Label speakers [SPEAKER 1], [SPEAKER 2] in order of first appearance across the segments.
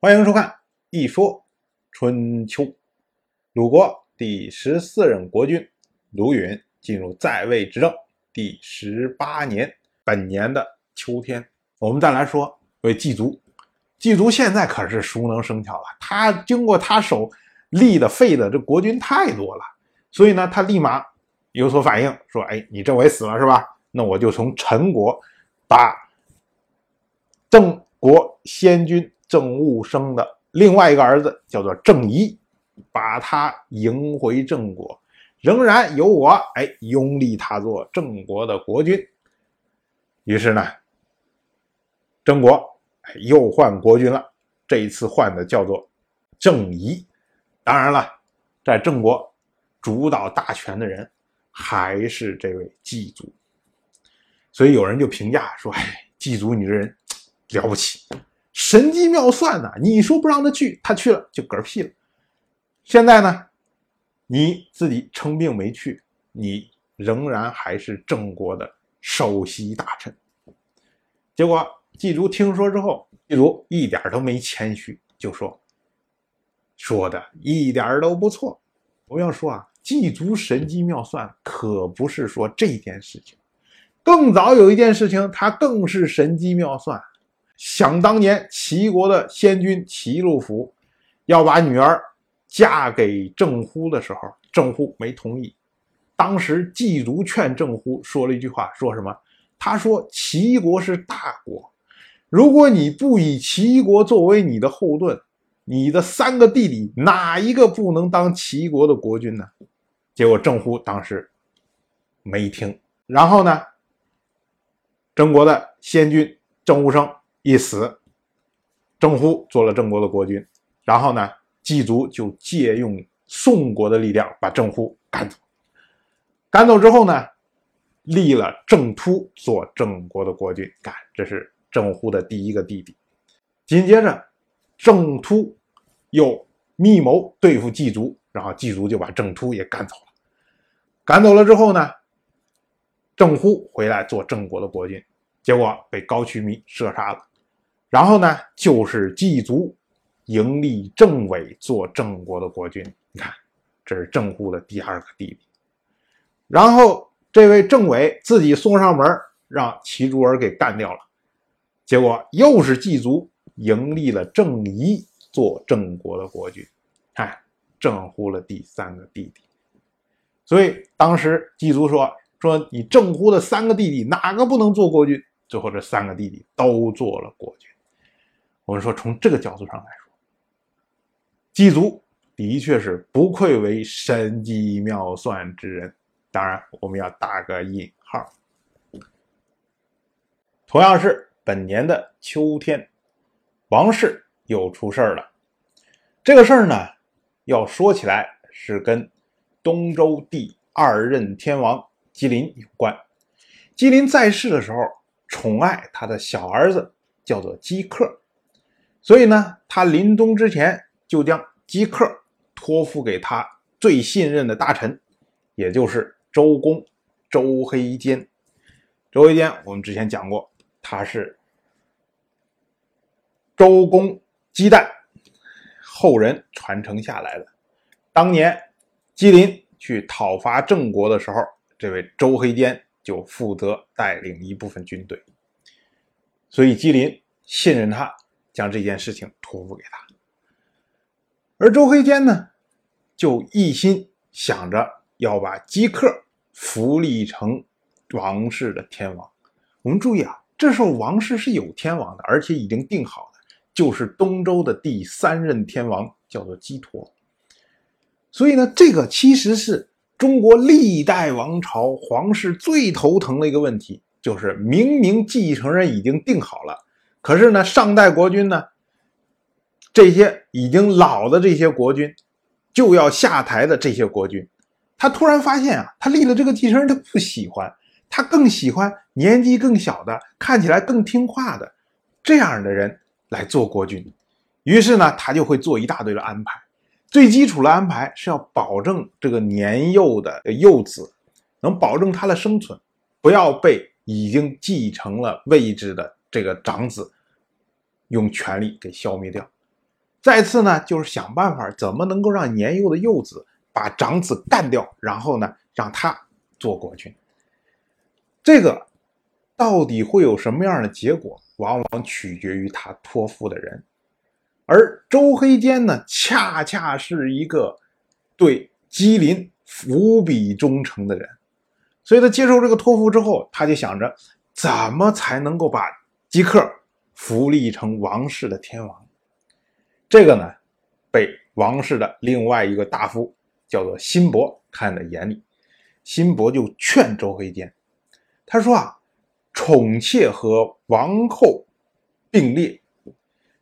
[SPEAKER 1] 欢迎收看《一说春秋》。鲁国第十四任国君鲁允进入在位执政第十八年，本年的秋天，我们再来说为季族。季族现在可是熟能生巧了，他经过他手立的废的这国君太多了，所以呢，他立马有所反应，说：“哎，你政委死了是吧？那我就从陈国把郑国先君。”郑务生的另外一个儿子叫做郑仪，把他迎回郑国，仍然由我哎拥立他做郑国的国君。于是呢，郑国又换国君了，这一次换的叫做郑仪。当然了，在郑国主导大权的人还是这位季祖。所以有人就评价说：“哎，季祖你这人了不起。”神机妙算呐！你说不让他去，他去了就嗝屁了。现在呢，你自己称病没去，你仍然还是郑国的首席大臣。结果季竹听说之后，季竹一点都没谦虚，就说：“说的一点都不错。”我要说啊，季竹神机妙算可不是说这件事情，更早有一件事情，他更是神机妙算。想当年，齐国的先君齐鲁府要把女儿嫁给郑乎的时候，郑乎没同意。当时季足劝郑乎说了一句话，说什么？他说：“齐国是大国，如果你不以齐国作为你的后盾，你的三个弟弟哪一个不能当齐国的国君呢？”结果郑乎当时没听。然后呢，郑国的先君郑务生。一死，郑乎做了郑国的国君，然后呢，季族就借用宋国的力量把郑乎赶走。赶走之后呢，立了郑突做郑国的国君。看，这是郑乎的第一个弟弟。紧接着，郑突又密谋对付季族，然后季族就把郑突也赶走了。赶走了之后呢，郑乎回来做郑国的国君，结果被高渠弥射杀了。然后呢，就是季族迎立郑伟做郑国的国君。你看，这是郑乎的第二个弟弟。然后这位郑伟自己送上门，让齐竹儿给干掉了。结果又是季族迎立了郑仪做郑国的国君。看，郑乎的第三个弟弟。所以当时季族说：“说你郑乎的三个弟弟哪个不能做国君？”最后这三个弟弟都做了国君。我们说，从这个角度上来说，季足的确是不愧为神机妙算之人。当然，我们要打个引号。同样是本年的秋天，王室又出事儿了。这个事儿呢，要说起来是跟东周第二任天王姬林有关。姬林在世的时候，宠爱他的小儿子，叫做姬克。所以呢，他临终之前就将姬克托付给他最信任的大臣，也就是周公周黑坚。周黑坚我们之前讲过，他是周公姬旦后人传承下来的。当年姬林去讨伐郑国的时候，这位周黑坚就负责带领一部分军队，所以姬林信任他。将这件事情托付给他，而周黑坚呢，就一心想着要把姬克扶立成王室的天王。我们注意啊，这时候王室是有天王的，而且已经定好了，就是东周的第三任天王，叫做姬陀。所以呢，这个其实是中国历代王朝皇室最头疼的一个问题，就是明明继承人已经定好了。可是呢，上代国君呢，这些已经老的这些国君，就要下台的这些国君，他突然发现啊，他立了这个继承人，他不喜欢，他更喜欢年纪更小的、看起来更听话的这样的人来做国君。于是呢，他就会做一大堆的安排。最基础的安排是要保证这个年幼的幼子能保证他的生存，不要被已经继承了位置的这个长子。用权力给消灭掉，再次呢，就是想办法怎么能够让年幼的幼子把长子干掉，然后呢，让他做国君。这个到底会有什么样的结果，往往取决于他托付的人。而周黑坚呢，恰恰是一个对姬林无比忠诚的人，所以他接受这个托付之后，他就想着怎么才能够把即刻扶立成王室的天王。这个呢，被王室的另外一个大夫叫做辛伯看在眼里，辛伯就劝周黑坚，他说啊，宠妾和王后并列，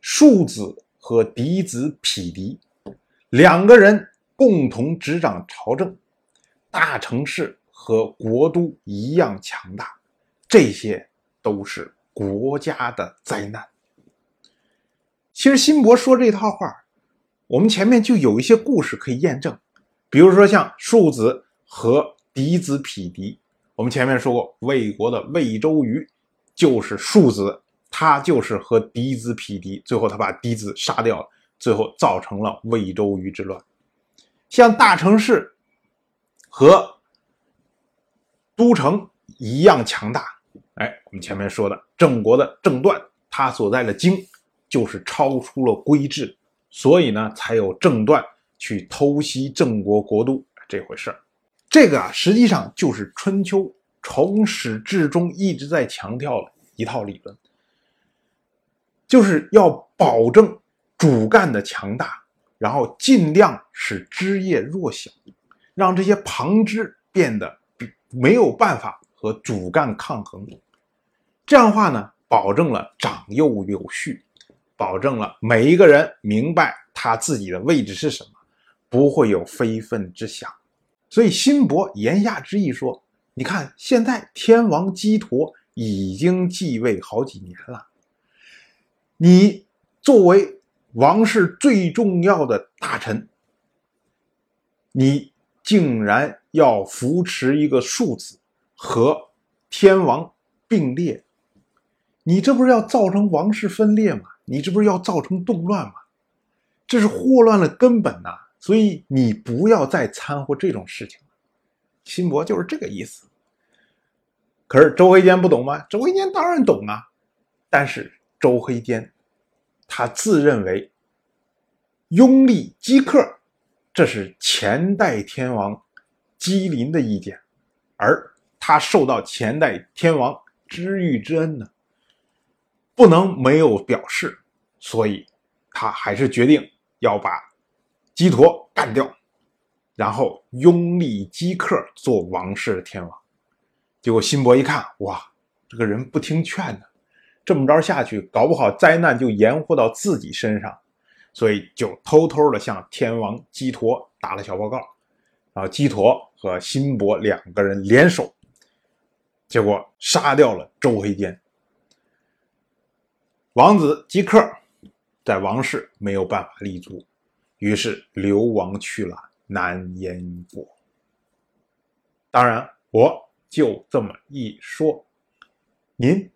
[SPEAKER 1] 庶子和嫡子匹敌，两个人共同执掌朝政，大城市和国都一样强大，这些都是国家的灾难。其实辛伯说这套话，我们前面就有一些故事可以验证，比如说像庶子和嫡子匹敌。我们前面说过，魏国的魏周瑜就是庶子，他就是和嫡子匹敌，最后他把嫡子杀掉了，最后造成了魏周瑜之乱。像大城市和都城一样强大，哎，我们前面说的郑国的郑段，他所在的京。就是超出了规制，所以呢，才有郑段去偷袭郑国国都这回事儿。这个啊，实际上就是春秋从始至终一直在强调的一套理论，就是要保证主干的强大，然后尽量使枝叶弱小，让这些旁枝变得没有办法和主干抗衡。这样的话呢，保证了长幼有序。保证了每一个人明白他自己的位置是什么，不会有非分之想。所以辛伯言下之意说：“你看，现在天王基陀已经继位好几年了，你作为王室最重要的大臣，你竟然要扶持一个庶子和天王并列，你这不是要造成王室分裂吗？”你这不是要造成动乱吗？这是祸乱的根本呐！所以你不要再掺和这种事情了。辛伯就是这个意思。可是周黑坚不懂吗？周黑坚当然懂啊。但是周黑坚他自认为拥立基克，这是前代天王姬林的意见，而他受到前代天王知遇之恩呢。不能没有表示，所以他还是决定要把基陀干掉，然后拥立姬克做王室的天王。结果辛伯一看，哇，这个人不听劝呢，这么着下去，搞不好灾难就延祸到自己身上，所以就偷偷的向天王基陀打了小报告。然后基陀和辛伯两个人联手，结果杀掉了周黑坚。王子姬克在王室没有办法立足，于是流亡去了南燕国。当然，我就这么一说，您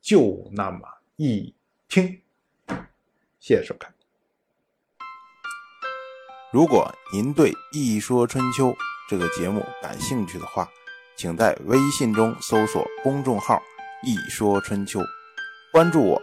[SPEAKER 1] 就那么一听。谢谢收看。
[SPEAKER 2] 如果您对《一说春秋》这个节目感兴趣的话，请在微信中搜索公众号“一说春秋”，关注我。